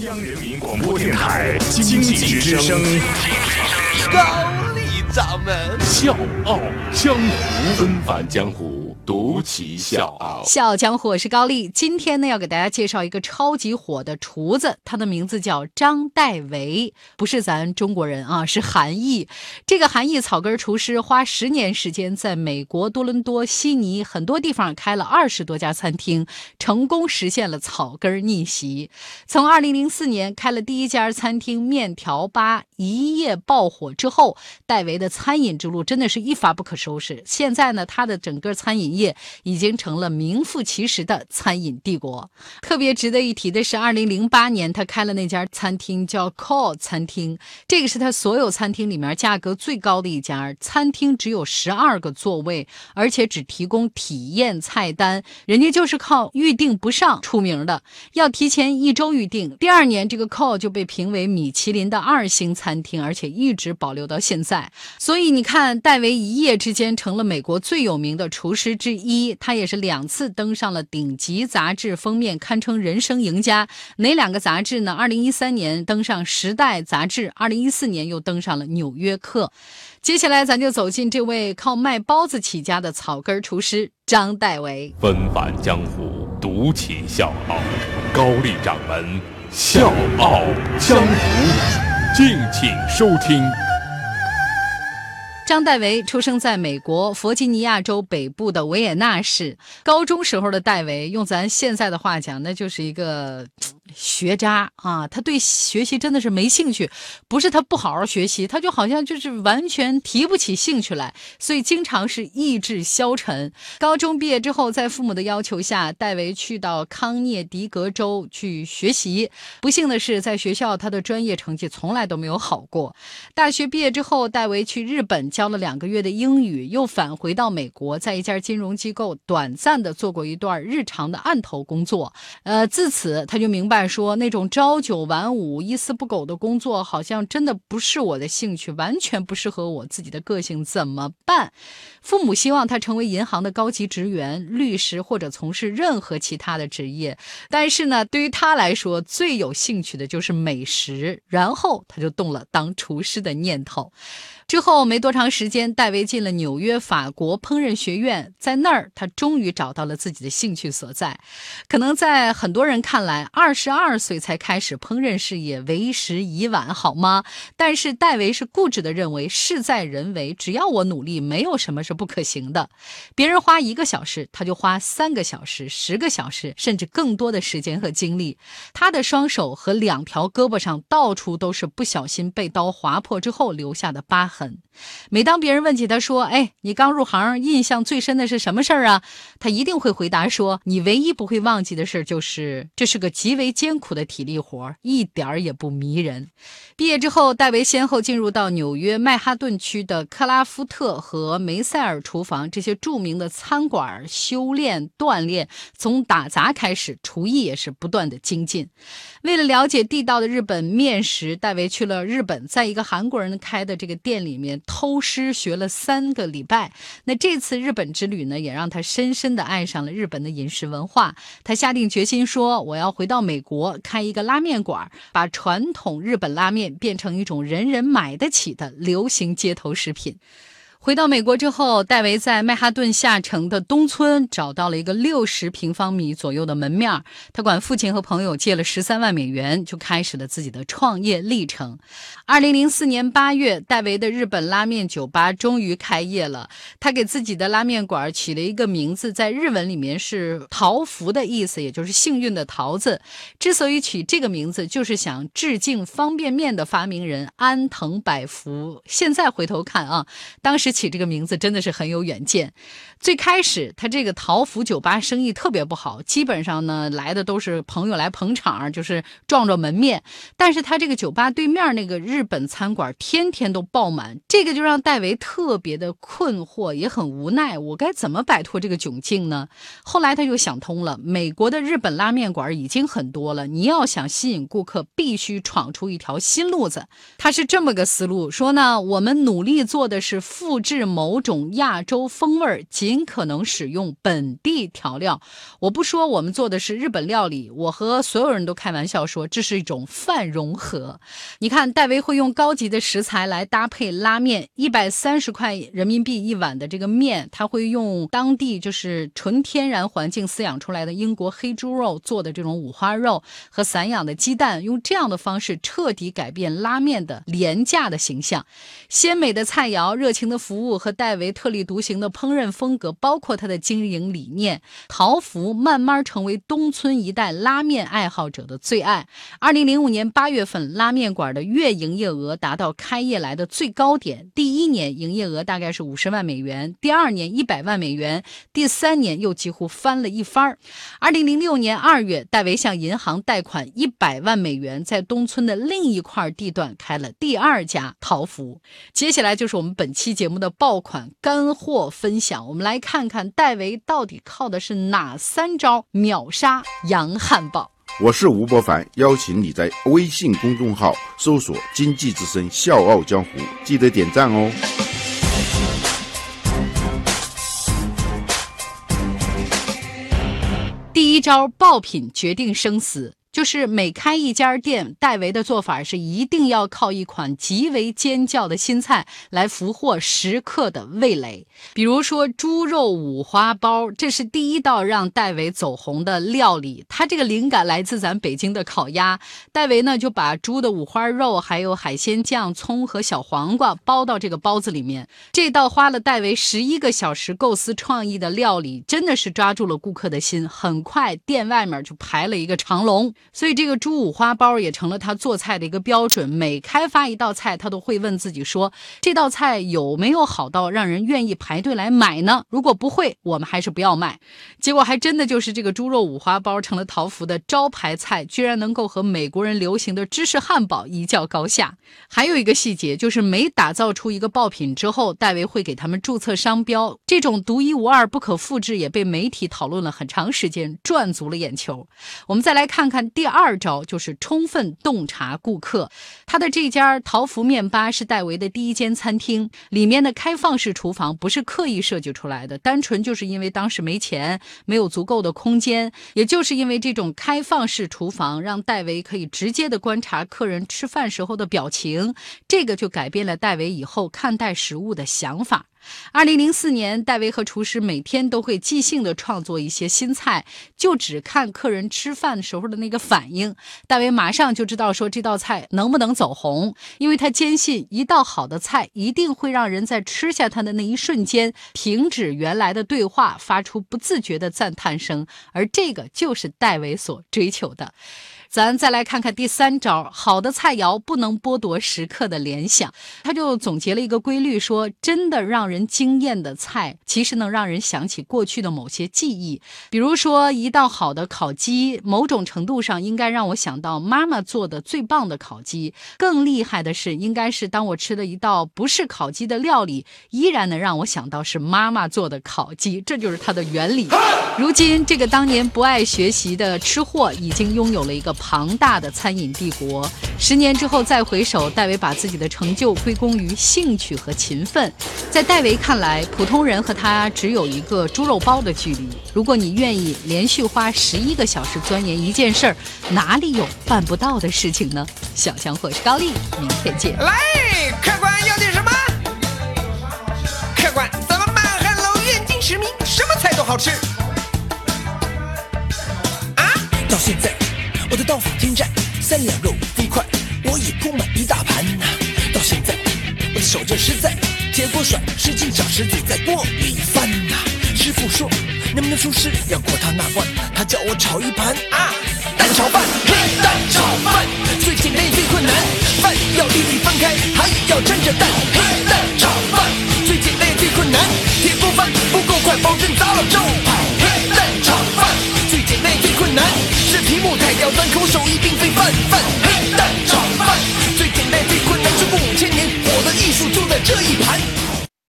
央人民广播电台经济之声，高丽掌门。笑傲江湖，纷繁江湖，独骑笑傲。笑江湖，我是高丽。今天呢，要给大家介绍一个超级火的厨子，他的名字叫张代维，不是咱中国人啊，是韩裔。这个韩裔草根厨师花十年时间，在美国多伦多、悉尼很多地方开了二十多家餐厅，成功实现了草根逆袭。从二零零四年开了第一家餐厅面条吧，一夜爆火之后，戴维的餐饮之路真的是一发不可收拾。现在呢，他的整个餐饮业已经成了名副其实的餐饮帝国。特别值得一提的是，二零零八年他开了那家餐厅叫 Call 餐厅，这个是他所有餐厅里面价格最高的一家。餐厅只有十二个座位，而且只提供体验菜单，人家就是靠预定不上出名的，要提前一周预定。第二年，这个 Call 就被评为米其林的二星餐厅，而且一直保留到现在。所以你看，戴维一夜之间成了美国最有名的厨师之一，他也是两次登上了顶级杂志封面，堪称人生赢家。哪两个杂志呢？二零一三年登上《时代》杂志，二零一四年又登上了《纽约客》。接下来，咱就走进这位靠卖包子起家的草根厨师张代维。纷繁江湖，独起笑傲。高丽掌门笑傲江湖，敬请收听。张戴维出生在美国弗吉尼亚州北部的维也纳市。高中时候的戴维，用咱现在的话讲，那就是一个学渣啊！他对学习真的是没兴趣，不是他不好好学习，他就好像就是完全提不起兴趣来，所以经常是意志消沉。高中毕业之后，在父母的要求下，戴维去到康涅狄格州去学习。不幸的是，在学校他的专业成绩从来都没有好过。大学毕业之后，戴维去日本教了两个月的英语，又返回到美国，在一家金融机构短暂的做过一段日常的案头工作。呃，自此他就明白说，那种朝九晚五、一丝不苟的工作，好像真的不是我的兴趣，完全不适合我自己的个性，怎么办？父母希望他成为银行的高级职员、律师或者从事任何其他的职业，但是呢，对于他来说，最有兴趣的就是美食，然后他就动了当厨师的念头。之后没多长时间，戴维进了纽约法国烹饪学院，在那儿他终于找到了自己的兴趣所在。可能在很多人看来，二十二岁才开始烹饪事业，为时已晚，好吗？但是戴维是固执的认为，事在人为，只要我努力，没有什么是不可行的。别人花一个小时，他就花三个小时、十个小时，甚至更多的时间和精力。他的双手和两条胳膊上到处都是不小心被刀划破之后留下的疤痕。每当别人问起他说：“哎，你刚入行，印象最深的是什么事儿啊？”他一定会回答说：“你唯一不会忘记的事儿就是这是个极为艰苦的体力活，一点儿也不迷人。”毕业之后，戴维先后进入到纽约曼哈顿区的克拉夫特和梅塞尔厨房这些著名的餐馆修炼锻炼。从打杂开始，厨艺也是不断的精进。为了了解地道的日本面食，戴维去了日本，在一个韩国人开的这个店里面偷师学了三个礼拜。那这次日本之旅呢，也让他深深的爱上了日本的饮食文化。他下定决心说：“我要回到美国开一个拉面馆，把传统日本拉面变成一种人人买得起的流行街头食品。”回到美国之后，戴维在曼哈顿下城的东村找到了一个六十平方米左右的门面他管父亲和朋友借了十三万美元，就开始了自己的创业历程。二零零四年八月，戴维的日本拉面酒吧终于开业了。他给自己的拉面馆起了一个名字，在日文里面是“桃福”的意思，也就是幸运的桃子。之所以取这个名字，就是想致敬方便面的发明人安藤百福。现在回头看啊，当时。起这个名字真的是很有远见。最开始他这个桃福酒吧生意特别不好，基本上呢来的都是朋友来捧场，就是撞撞门面。但是他这个酒吧对面那个日本餐馆天天都爆满，这个就让戴维特别的困惑，也很无奈。我该怎么摆脱这个窘境呢？后来他就想通了，美国的日本拉面馆已经很多了，你要想吸引顾客，必须闯出一条新路子。他是这么个思路，说呢，我们努力做的是复。制某种亚洲风味儿，尽可能使用本地调料。我不说我们做的是日本料理，我和所有人都开玩笑说这是一种饭融合。你看，戴维会用高级的食材来搭配拉面，一百三十块人民币一碗的这个面，他会用当地就是纯天然环境饲养出来的英国黑猪肉做的这种五花肉和散养的鸡蛋，用这样的方式彻底改变拉面的廉价的形象。鲜美的菜肴、热情的服服务和戴维特立独行的烹饪风格，包括他的经营理念，桃福慢慢成为东村一带拉面爱好者的最爱。二零零五年八月份，拉面馆的月营业额达到开业来的最高点。第一年营业额大概是五十万美元，第二年一百万美元，第三年又几乎翻了一番。二零零六年二月，戴维向银行贷款一百万美元，在东村的另一块地段开了第二家桃福。接下来就是我们本期节目的爆款干货分享，我们来看看戴维到底靠的是哪三招秒杀洋汉堡。我是吴伯凡，邀请你在微信公众号搜索“经济之声笑傲江湖”，记得点赞哦。第一招爆品决定生死。就是每开一家店，戴维的做法是一定要靠一款极为尖叫的新菜来俘获食客的味蕾。比如说猪肉五花包，这是第一道让戴维走红的料理。他这个灵感来自咱北京的烤鸭。戴维呢就把猪的五花肉、还有海鲜酱、葱和小黄瓜包到这个包子里面。这道花了戴维十一个小时构思创意的料理，真的是抓住了顾客的心。很快店外面就排了一个长龙。所以这个猪五花包也成了他做菜的一个标准。每开发一道菜，他都会问自己说：这道菜有没有好到让人愿意排队来买呢？如果不会，我们还是不要卖。结果还真的就是这个猪肉五花包成了桃福的招牌菜，居然能够和美国人流行的芝士汉堡一较高下。还有一个细节就是，每打造出一个爆品之后，戴维会给他们注册商标，这种独一无二、不可复制，也被媒体讨论了很长时间，赚足了眼球。我们再来看看。第二招就是充分洞察顾客。他的这家桃福面吧是戴维的第一间餐厅，里面的开放式厨房不是刻意设计出来的，单纯就是因为当时没钱，没有足够的空间。也就是因为这种开放式厨房，让戴维可以直接的观察客人吃饭时候的表情，这个就改变了戴维以后看待食物的想法。二零零四年，戴维和厨师每天都会即兴的创作一些新菜，就只看客人吃饭时候的那个反应。戴维马上就知道说这道菜能不能走红，因为他坚信一道好的菜一定会让人在吃下它的那一瞬间停止原来的对话，发出不自觉的赞叹声，而这个就是戴维所追求的。咱再来看看第三招，好的菜肴不能剥夺食客的联想。他就总结了一个规律，说真的让人惊艳的菜，其实能让人想起过去的某些记忆。比如说一道好的烤鸡，某种程度上应该让我想到妈妈做的最棒的烤鸡。更厉害的是，应该是当我吃了一道不是烤鸡的料理，依然能让我想到是妈妈做的烤鸡。这就是它的原理。如今，这个当年不爱学习的吃货，已经拥有了一个。庞大的餐饮帝国，十年之后再回首，戴维把自己的成就归功于兴趣和勤奋。在戴维看来，普通人和他只有一个猪肉包的距离。如果你愿意连续花十一个小时钻研一件事儿，哪里有办不到的事情呢？小强或是高丽，明天见。来，客官要点什么？客官，咱们满汉楼远近驰名，什么菜都好吃。啊，到现在。我的刀法精湛，三两肉飞快，我已铺满一大盘呐。到现在，我的手劲实在，铁锅甩，使劲找石子在锅里翻呐。师傅说，能不能出师要过他那关，他叫我炒一盘啊蛋炒饭，嘿蛋炒饭最简单也最困难，饭要粒粒分开，还要沾着蛋，嘿要单空手一